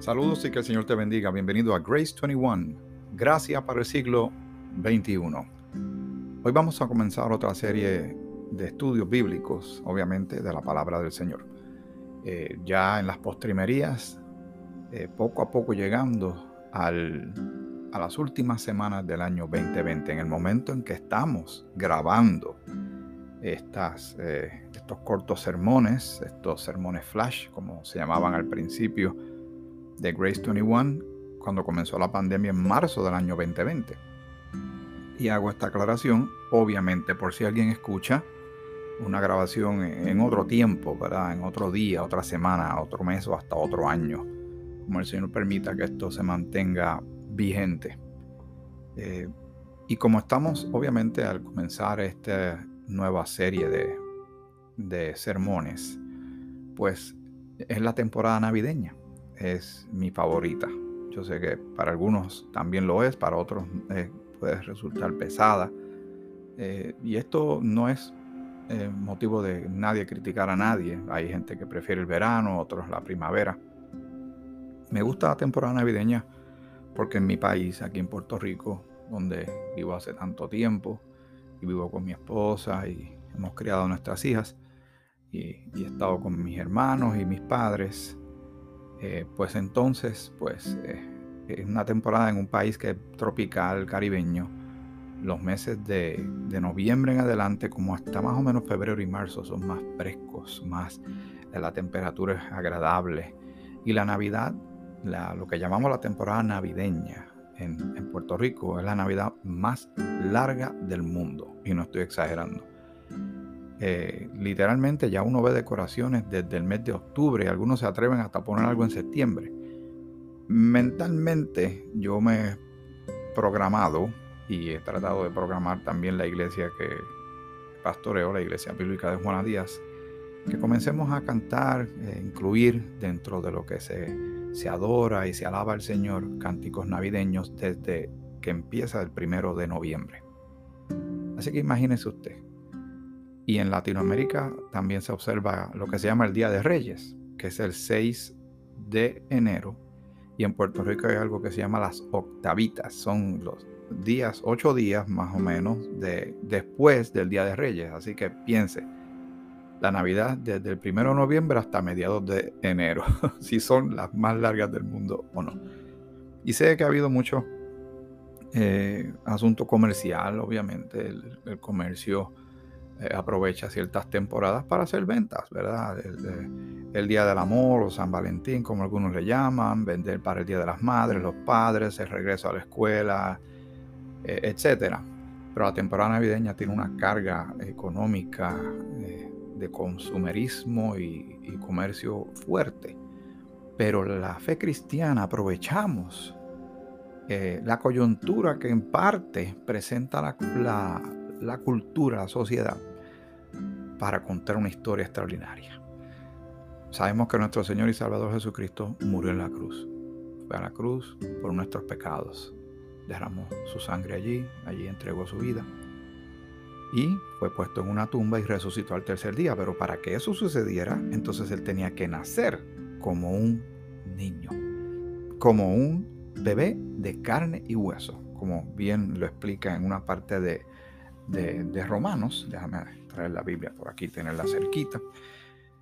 Saludos y que el Señor te bendiga. Bienvenido a Grace 21, Gracia para el siglo XXI. Hoy vamos a comenzar otra serie de estudios bíblicos, obviamente, de la palabra del Señor. Eh, ya en las postrimerías, eh, poco a poco llegando al, a las últimas semanas del año 2020, en el momento en que estamos grabando estas, eh, estos cortos sermones, estos sermones flash, como se llamaban al principio de Grace 21 cuando comenzó la pandemia en marzo del año 2020. Y hago esta aclaración, obviamente, por si alguien escucha una grabación en otro tiempo, ¿verdad? En otro día, otra semana, otro mes o hasta otro año, como el Señor permita que esto se mantenga vigente. Eh, y como estamos, obviamente, al comenzar esta nueva serie de, de sermones, pues es la temporada navideña es mi favorita. Yo sé que para algunos también lo es, para otros eh, puede resultar pesada. Eh, y esto no es eh, motivo de nadie criticar a nadie. Hay gente que prefiere el verano, otros la primavera. Me gusta la temporada navideña porque en mi país, aquí en Puerto Rico, donde vivo hace tanto tiempo y vivo con mi esposa y hemos criado nuestras hijas y, y he estado con mis hermanos y mis padres, eh, pues entonces, pues eh, es una temporada en un país que es tropical, caribeño. Los meses de, noviembre en adelante, como hasta más o menos febrero y marzo, son más frescos, más eh, la temperatura es agradable. Y la Navidad, lo que llamamos la temporada navideña en, en Puerto Rico, es la Navidad más larga del mundo. Y no estoy exagerando. Eh, literalmente ya uno ve decoraciones desde el mes de octubre, algunos se atreven hasta poner algo en septiembre. Mentalmente yo me he programado y he tratado de programar también la iglesia que pastoreo, la iglesia bíblica de Juana Díaz, que comencemos a cantar, e incluir dentro de lo que se, se adora y se alaba al Señor cánticos navideños desde que empieza el primero de noviembre. Así que imagínese usted, y en Latinoamérica también se observa lo que se llama el Día de Reyes, que es el 6 de enero. Y en Puerto Rico hay algo que se llama las octavitas. Son los días, ocho días más o menos, de, después del Día de Reyes. Así que piense, la Navidad desde el 1 de noviembre hasta mediados de enero, si son las más largas del mundo o no. Y sé que ha habido mucho eh, asunto comercial, obviamente, el comercio eh, aprovecha ciertas temporadas para hacer ventas, ¿verdad? El, Día del Amor o San Valentín, como algunos le llaman, vender para el Día de las Madres, los padres, el regreso a la escuela, eh, etc. Pero la temporada navideña tiene una carga económica eh, de consumerismo y, comercio fuerte. Pero la fe cristiana aprovechamos la coyuntura que en parte presenta la cultura, la sociedad, para contar una historia extraordinaria. Sabemos que nuestro Señor y Salvador Jesucristo murió en la cruz. Fue a la cruz por nuestros pecados. Derramó su sangre allí, allí entregó su vida. Y fue puesto en una tumba y resucitó al tercer día. Pero para que eso sucediera, entonces él tenía que nacer como un niño. Como un bebé de carne y hueso. Como bien lo explica en una parte de, de, de Romanos. Déjame traer la Biblia por aquí, tenerla cerquita,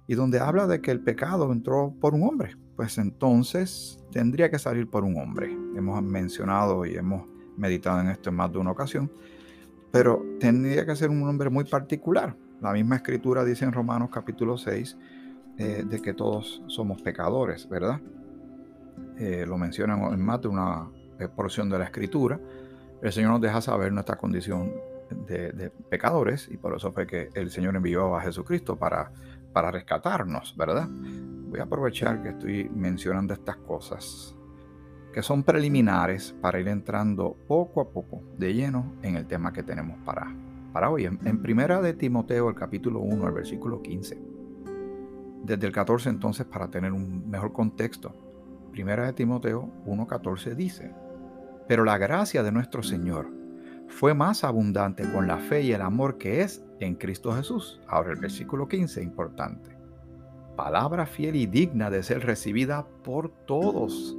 y donde habla de que el pecado entró por un hombre, pues entonces tendría que salir por un hombre. Hemos mencionado y hemos meditado en esto en más de una ocasión, pero tendría que ser un hombre muy particular. La misma escritura dice en Romanos capítulo 6 eh, de que todos somos pecadores, ¿verdad? Eh, lo mencionan en más de una eh, porción de la escritura. El Señor nos deja saber nuestra condición de, pecadores y por eso fue que el Señor envió a Jesucristo para, para rescatarnos, ¿verdad? Voy a aprovechar que estoy mencionando estas cosas que son preliminares para ir entrando poco a poco de lleno en el tema que tenemos para, para hoy. En, en primera de Timoteo, el capítulo 1, el versículo 15. Desde el 14 entonces, para tener un mejor contexto, primera de Timoteo 1.14 dice, pero la gracia de nuestro Señor fue más abundante con la fe y el amor que es en Cristo Jesús. Ahora el versículo 15, importante. palabra fiel y digna de ser recibida por todos.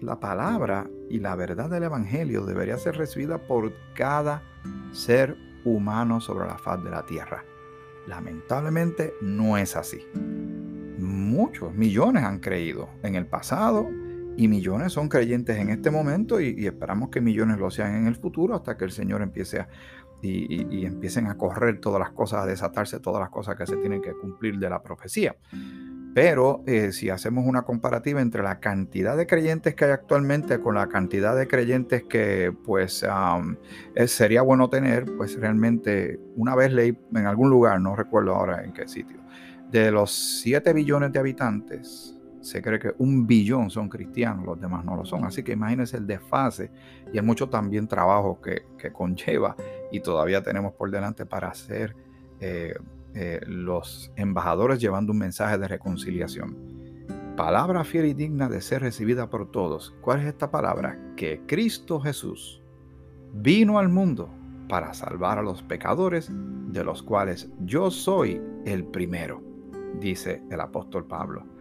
La palabra y la verdad del Evangelio debería ser recibida por cada ser humano sobre la faz de la tierra. Lamentablemente no es así. Muchos, millones han creído en el pasado y millones son creyentes en este momento y, esperamos que millones lo sean en el futuro hasta que el Señor empiece a, y, empiecen a correr todas las cosas, a desatarse todas las cosas que se tienen que cumplir de la profecía. Pero eh, si hacemos una comparativa entre la cantidad de creyentes que hay actualmente con la cantidad de creyentes que pues sería bueno tener, pues realmente una vez leí en algún lugar, no recuerdo ahora en qué sitio, de los 7 billones de habitantes, se cree que un billón son cristianos, los demás no lo son. Así que imagínense el desfase y hay mucho también trabajo que, conlleva y todavía tenemos por delante para ser eh, eh, los embajadores llevando un mensaje de reconciliación. Palabra fiel y digna de ser recibida por todos. ¿Cuál es esta palabra? Que Cristo Jesús vino al mundo para salvar a los pecadores, de los cuales yo soy el primero, dice el apóstol Pablo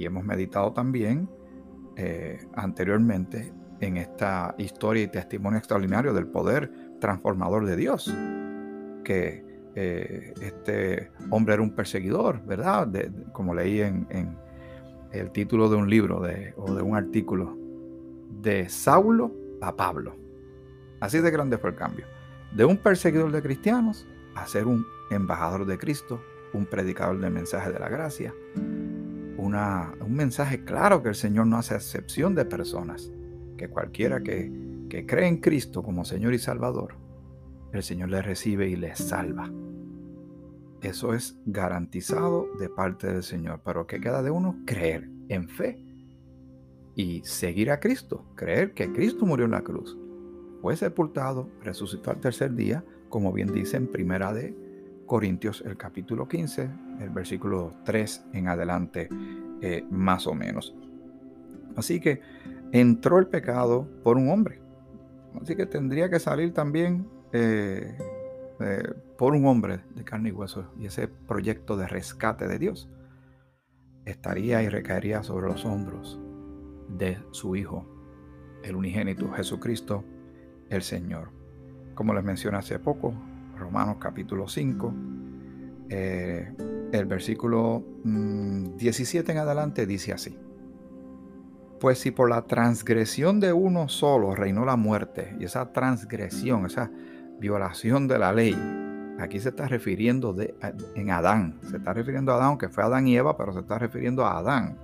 y hemos meditado también eh, anteriormente en esta historia y testimonio extraordinario del poder transformador de Dios, que eh, este hombre era un perseguidor, ¿verdad? como leí en, el título de un libro o de un artículo, de Saulo a Pablo. Así de grande fue el cambio. De un perseguidor de cristianos a ser un embajador de Cristo, un predicador del mensaje de la gracia, un mensaje claro que el Señor no hace excepción de personas, que cualquiera que, que cree en Cristo como Señor y Salvador, el Señor le recibe y le salva. Eso es garantizado de parte del Señor. Pero ¿qué queda de uno? Creer en fe y seguir a Cristo. Creer que Cristo murió en la cruz. Fue sepultado, resucitó al tercer día, como bien dice en primera de Corintios el capítulo 15, el versículo 3 en adelante, eh, más o menos. Así que entró el pecado por un hombre. Así que tendría que salir también eh, eh, por un hombre de carne y hueso. Y ese proyecto de rescate de Dios estaría y recaería sobre los hombros de su Hijo, el unigénito Jesucristo, el Señor. Como les mencioné hace poco, Romanos capítulo 5, eh, el versículo 17 mm, en adelante dice así. Pues si por la transgresión de uno solo reinó la muerte, y esa transgresión, esa violación de la ley, aquí se está refiriendo de, en Adán, se está refiriendo a Adán, aunque fue Adán y Eva, pero se está refiriendo a Adán.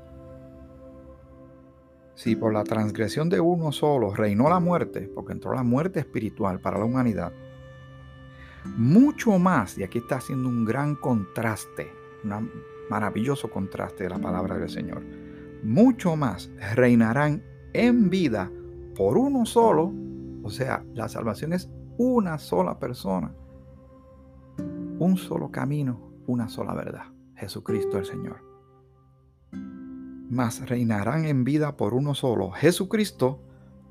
Si por la transgresión de uno solo reinó la muerte, porque entró la muerte espiritual para la humanidad, mucho más, y aquí está haciendo un gran contraste, un maravilloso contraste de la palabra del Señor, mucho más reinarán en vida por uno solo, o sea, la salvación es una sola persona, un solo camino, una sola verdad, Jesucristo el Señor. Más reinarán en vida por uno solo, Jesucristo,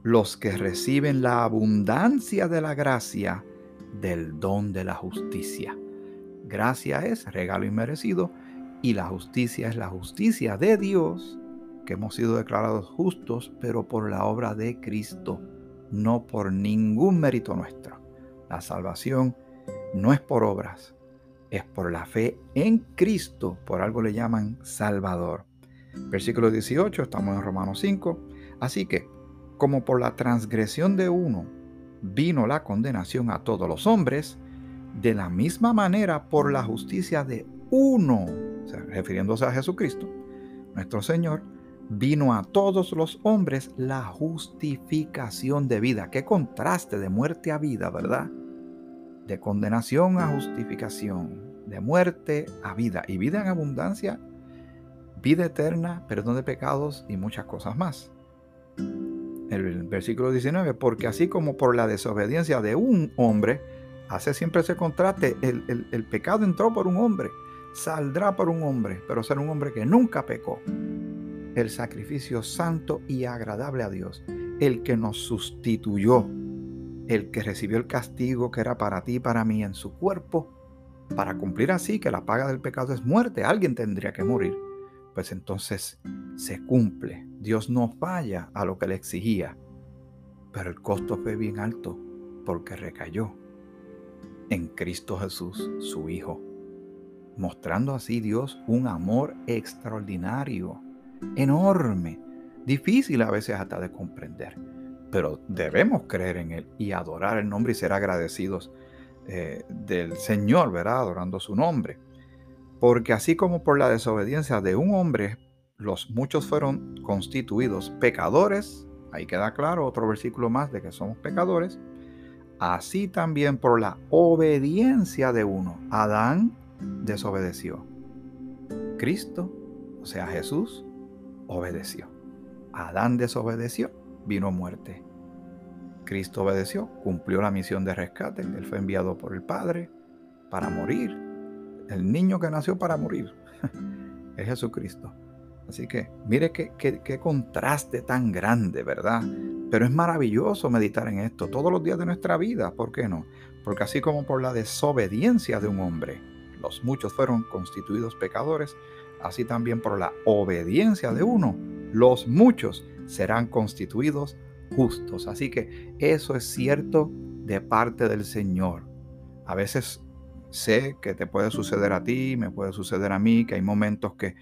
los que reciben la abundancia de la gracia del don de la justicia. Gracia es regalo inmerecido y la justicia es la justicia de Dios, que hemos sido declarados justos, pero por la obra de Cristo, no por ningún mérito nuestro. La salvación no es por obras, es por la fe en Cristo, por algo le llaman Salvador. Versículo 18, estamos en Romanos 5. Así que, como por la transgresión de uno vino la condenación a todos los hombres, de la misma manera por la justicia de uno, refiriéndose a Jesucristo, nuestro Señor, vino a todos los hombres la justificación de vida. Qué contraste de muerte a vida, ¿verdad? De condenación a justificación, de muerte a vida y vida en abundancia, vida eterna, perdón de pecados y muchas cosas más el versículo 19, porque así como por la desobediencia de un hombre, hace siempre ese contraste, el, pecado entró por un hombre, saldrá por un hombre, pero será un hombre que nunca pecó. El sacrificio santo y agradable a Dios, el que nos sustituyó, el que recibió el castigo que era para ti y para mí en su cuerpo, para cumplir así que la paga del pecado es muerte, alguien tendría que morir. Pues entonces se cumple. Dios no falla a lo que le exigía. Pero el costo fue bien alto porque recayó en Cristo Jesús, su Hijo, mostrando así Dios un amor extraordinario, enorme, difícil a veces hasta de comprender. Pero debemos creer en Él y adorar el nombre y ser agradecidos eh, del Señor, ¿verdad? Adorando su nombre. Porque así como por la desobediencia de un hombre, los muchos fueron constituidos pecadores, ahí queda claro otro versículo más de que somos pecadores, así también por la obediencia de uno, Adán desobedeció. Cristo, o sea Jesús, obedeció. Adán desobedeció, vino muerte. Cristo obedeció, cumplió la misión de rescate, él fue enviado por el Padre para morir. El niño que nació para morir es Jesucristo. Así que mire qué, qué, contraste tan grande, ¿verdad? Pero es maravilloso meditar en esto todos los días de nuestra vida. ¿Por qué no? Porque así como por la desobediencia de un hombre, los muchos fueron constituidos pecadores, así también por la obediencia de uno, los muchos serán constituidos justos. Así que eso es cierto de parte del Señor. A veces sé que te puede suceder a ti, me puede suceder a mí, que hay momentos que,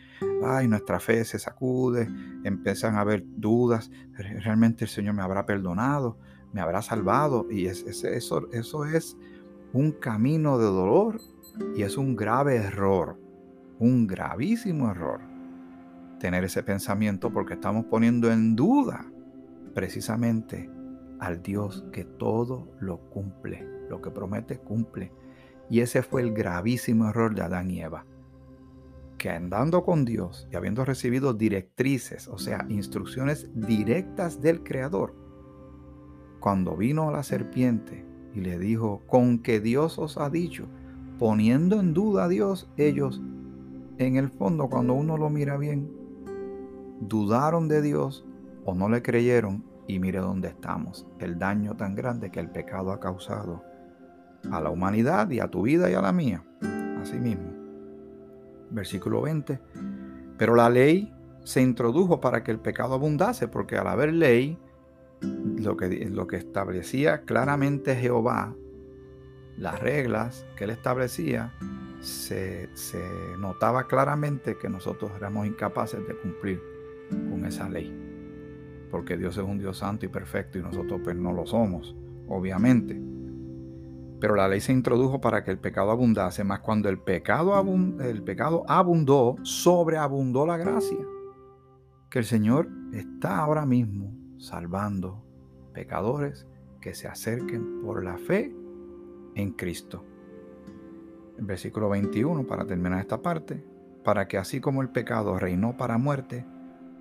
ay, nuestra fe se sacude, empiezan a haber dudas, realmente el Señor me habrá perdonado, me habrá salvado, y es, eso, eso es un camino de dolor y es un grave error, un gravísimo error tener ese pensamiento porque estamos poniendo en duda precisamente al Dios que todo lo cumple, lo que promete cumple. Y ese fue el gravísimo error de Adán y Eva, que andando con Dios y habiendo recibido directrices, o sea, instrucciones directas del Creador, cuando vino la serpiente y le dijo, con que Dios os ha dicho, poniendo en duda a Dios, ellos, en el fondo, cuando uno lo mira bien, dudaron de Dios o no le creyeron y mire dónde estamos, el daño tan grande que el pecado ha causado a la humanidad y a tu vida y a la mía. Así mismo. Versículo 20. Pero la ley se introdujo para que el pecado abundase, porque al haber ley, lo que, lo que establecía claramente Jehová, las reglas que él establecía, se, se notaba claramente que nosotros éramos incapaces de cumplir con esa ley. Porque Dios es un Dios santo y perfecto y nosotros pues no lo somos, obviamente. Pero la ley se introdujo para que el pecado abundase, más cuando el pecado, el pecado abundó, sobreabundó la gracia. Que el Señor está ahora mismo salvando pecadores que se acerquen por la fe en Cristo. Versículo 21, para terminar esta parte, para que así como el pecado reinó para muerte,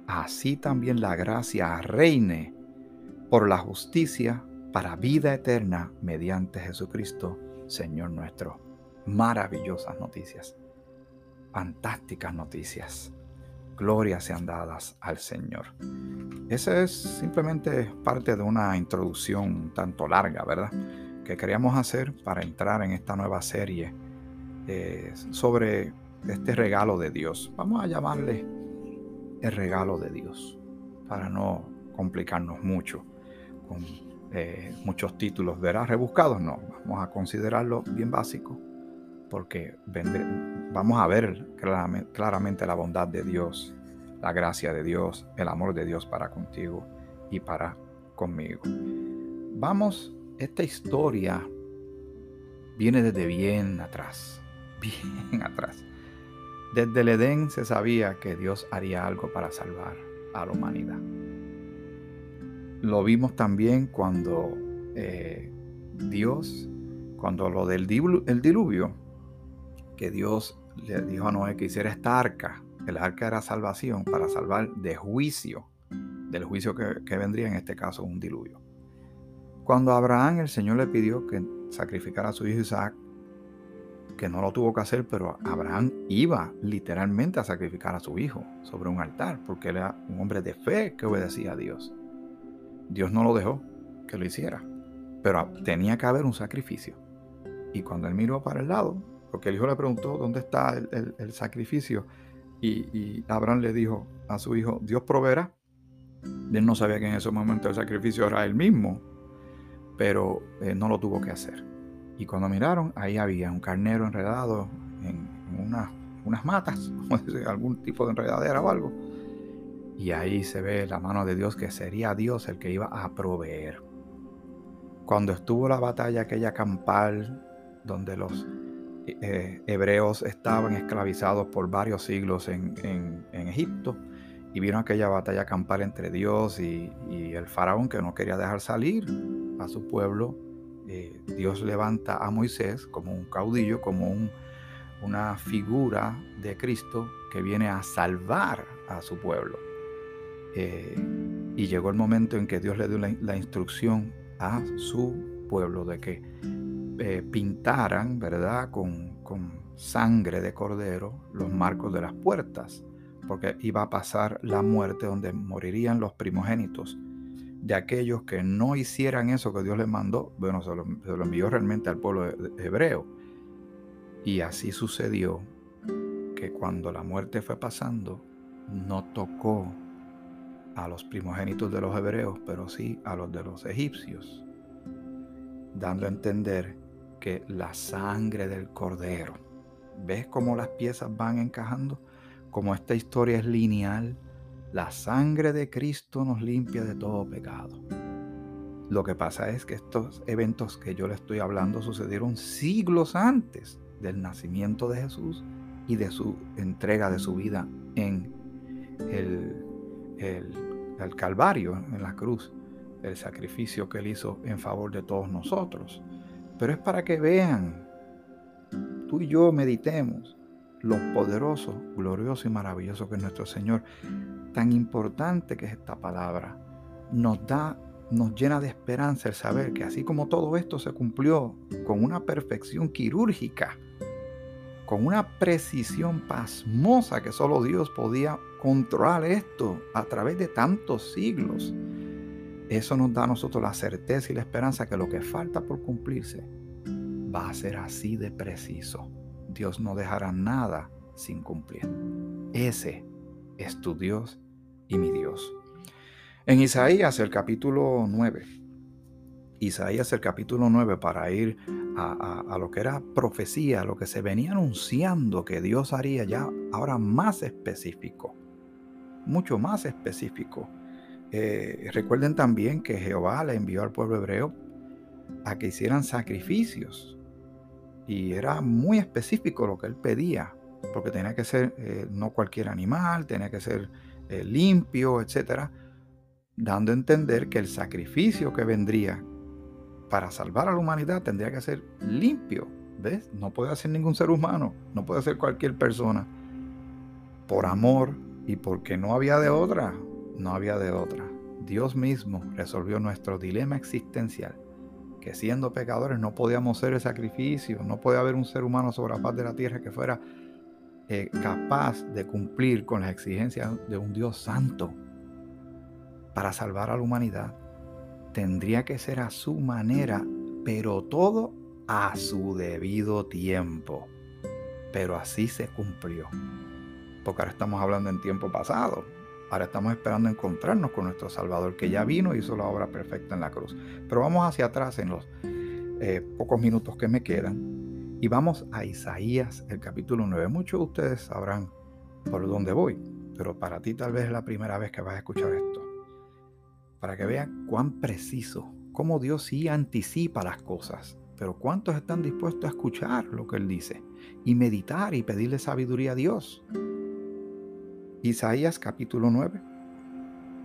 así también la gracia reine por la justicia para vida eterna mediante Jesucristo, Señor nuestro. Maravillosas noticias, fantásticas noticias. Glorias sean dadas al Señor. Esa es simplemente parte de una introducción tanto larga, ¿verdad? Que queríamos hacer para entrar en esta nueva serie eh, sobre este regalo de Dios. Vamos a llamarle el regalo de Dios para no complicarnos mucho con eh, muchos títulos, verás rebuscados, no, vamos a considerarlo bien básico, porque vamos a ver claramente, la bondad de Dios, la gracia de Dios, el amor de Dios para contigo y para conmigo. Vamos, esta historia viene desde bien atrás, bien atrás. Desde el Edén se sabía que Dios haría algo para salvar a la humanidad. Lo vimos también cuando eh, Dios, cuando lo del diluvio, que Dios le dijo a Noé que hiciera esta arca. El arca era salvación para salvar de juicio, del juicio que, vendría en este caso un diluvio. Cuando Abraham el Señor le pidió que sacrificara a su hijo Isaac, que no lo tuvo que hacer, pero Abraham iba literalmente a sacrificar a su hijo sobre un altar, porque era un hombre de fe que obedecía a Dios. Dios no lo dejó que lo hiciera, pero tenía que haber un sacrificio. Y cuando él miró para el lado, porque el hijo le preguntó, ¿dónde está el, sacrificio? Y, Abraham le dijo a su hijo, Dios proveerá. Él no sabía que en ese momento el sacrificio era él mismo, pero eh, no lo tuvo que hacer. Y cuando miraron, ahí había un carnero enredado en, unas matas, algún tipo de enredadera o algo. Y ahí se ve la mano de Dios que sería Dios el que iba a proveer. Cuando estuvo la batalla aquella campal donde los eh, hebreos estaban esclavizados por varios siglos en, Egipto y vieron aquella batalla campal entre Dios y, el faraón que no quería dejar salir a su pueblo. Eh, Dios levanta a Moisés como un caudillo, como una figura de Cristo que viene a salvar a su pueblo. Eh, y llegó el momento en que Dios le dio la instrucción a su pueblo de que eh, pintaran, ¿verdad?, con, sangre de cordero los marcos de las puertas, porque iba a pasar la muerte donde morirían los primogénitos de aquellos que no hicieran eso que Dios les mandó. Bueno, se lo, envió realmente al pueblo hebreo. Y así sucedió que cuando la muerte fue pasando, no tocó a los primogénitos de los hebreos, pero sí a los de los egipcios, dando a entender que la sangre del cordero. ¿Ves cómo las piezas van encajando? Como esta historia es lineal, la sangre de Cristo nos limpia de todo pecado. Lo que pasa es que estos eventos que yo le estoy hablando sucedieron siglos antes del nacimiento de Jesús y de su entrega de su vida en el, el Calvario, en la cruz, el sacrificio que él hizo en favor de todos nosotros pero es para que vean, tú y yo meditemos lo poderoso, glorioso y maravilloso que es nuestro Señor. Tan importante que es esta palabra. Nos da, nos llena de esperanza el saber que así como todo esto se cumplió con una perfección quirúrgica, con una precisión pasmosa que solo Dios podía controlar esto a través de tantos siglos eso nos da a nosotros la certeza y la esperanza que lo que falta por cumplirse va a ser así de preciso. Dios no dejará nada sin cumplir. Ese es tu Dios y mi Dios. En Isaías el capítulo 9, Isaías el capítulo 9 para ir a, a, lo que era profecía, lo que se venía anunciando que Dios haría ya ahora más específico, mucho más específico. Eh, recuerden también que Jehová le envió al pueblo hebreo a que hicieran sacrificios. Y era muy específico lo que él pedía, porque tenía que ser eh, no cualquier animal, tenía que ser eh, limpio, etc. Dando a entender que el sacrificio que vendría para salvar a la humanidad tendría que ser limpio. ¿Ves? No puede ser ningún ser humano, no puede ser cualquier persona. Por amor y porque no había de otra no había de otra. Dios mismo resolvió nuestro dilema existencial, que siendo pecadores no podíamos ser el sacrificio, no puede haber un ser humano sobre la paz de la tierra que fuera eh, capaz de cumplir con las exigencias de un Dios santo para salvar a la humanidad. Tendría que ser a su manera, pero todo a su debido tiempo. Pero así se cumplió. Porque ahora estamos hablando en tiempo pasado. Ahora estamos esperando encontrarnos con nuestro Salvador que ya vino y hizo la obra perfecta en la cruz. Pero vamos hacia atrás en los eh, pocos minutos que me quedan y vamos a Isaías, el capítulo 9. Muchos de ustedes sabrán por dónde voy, pero para ti tal vez es la primera vez que vas a escuchar esto. Para que vean cuán preciso, cómo Dios sí anticipa las cosas, pero cuántos están dispuestos a escuchar lo que Él dice y meditar y pedirle sabiduría a Dios. Isaías capítulo 9,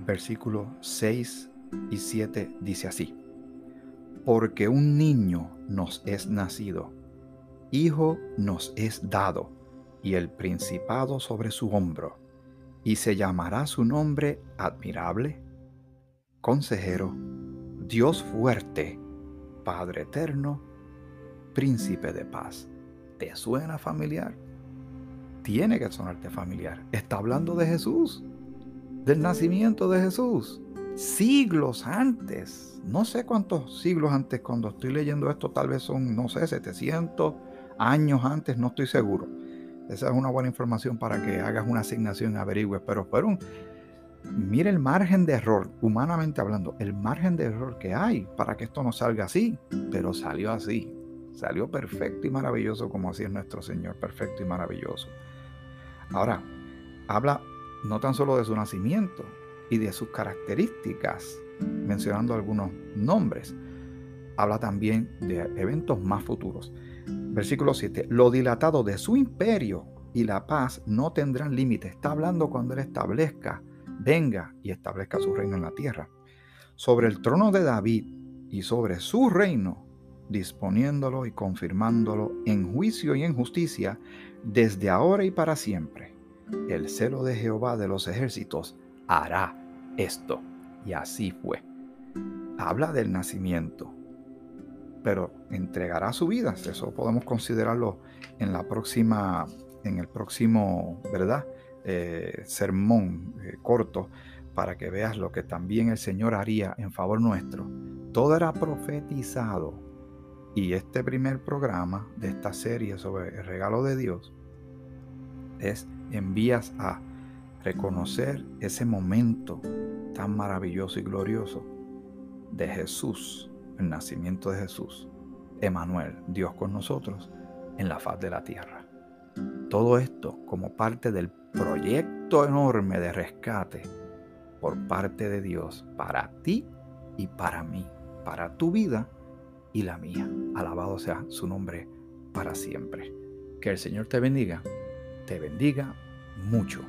versículos 6 y 7 dice así, porque un niño nos es nacido, hijo nos es dado, y el principado sobre su hombro, y se llamará su nombre admirable, consejero, Dios fuerte, Padre eterno, príncipe de paz. ¿Te suena familiar? Tiene que sonarte familiar. Está hablando de Jesús, del nacimiento de Jesús, siglos antes. No sé cuántos siglos antes, cuando estoy leyendo esto, tal vez son, no sé, 700 años antes, no estoy seguro. Esa es una buena información para que hagas una asignación y averigües, pero fueron, mire el margen de error, humanamente hablando, el margen de error que hay para que esto no salga así, pero salió así, salió perfecto y maravilloso como así es nuestro Señor, perfecto y maravilloso. Ahora, habla no tan solo de su nacimiento y de sus características, mencionando algunos nombres, habla también de eventos más futuros. Versículo 7, lo dilatado de su imperio y la paz no tendrán límite. Está hablando cuando Él establezca, venga y establezca su reino en la tierra. Sobre el trono de David y sobre su reino, disponiéndolo y confirmándolo en juicio y en justicia desde ahora y para siempre. El celo de Jehová de los ejércitos hará esto. Y así fue. Habla del nacimiento, pero entregará su vida. Eso podemos considerarlo en la próxima, en el próximo, ¿verdad? Eh, sermón eh, corto para que veas lo que también el Señor haría en favor nuestro. Todo era profetizado. Y este primer programa de esta serie sobre el regalo de Dios es envías a reconocer ese momento tan maravilloso y glorioso de Jesús el nacimiento de Jesús, Emanuel, Dios con nosotros, en la faz de la tierra. Todo esto como parte del proyecto enorme de rescate por parte de Dios para ti y para mí, para tu vida y la mía. Alabado sea su nombre para siempre. Que el Señor te bendiga, te bendiga mucho.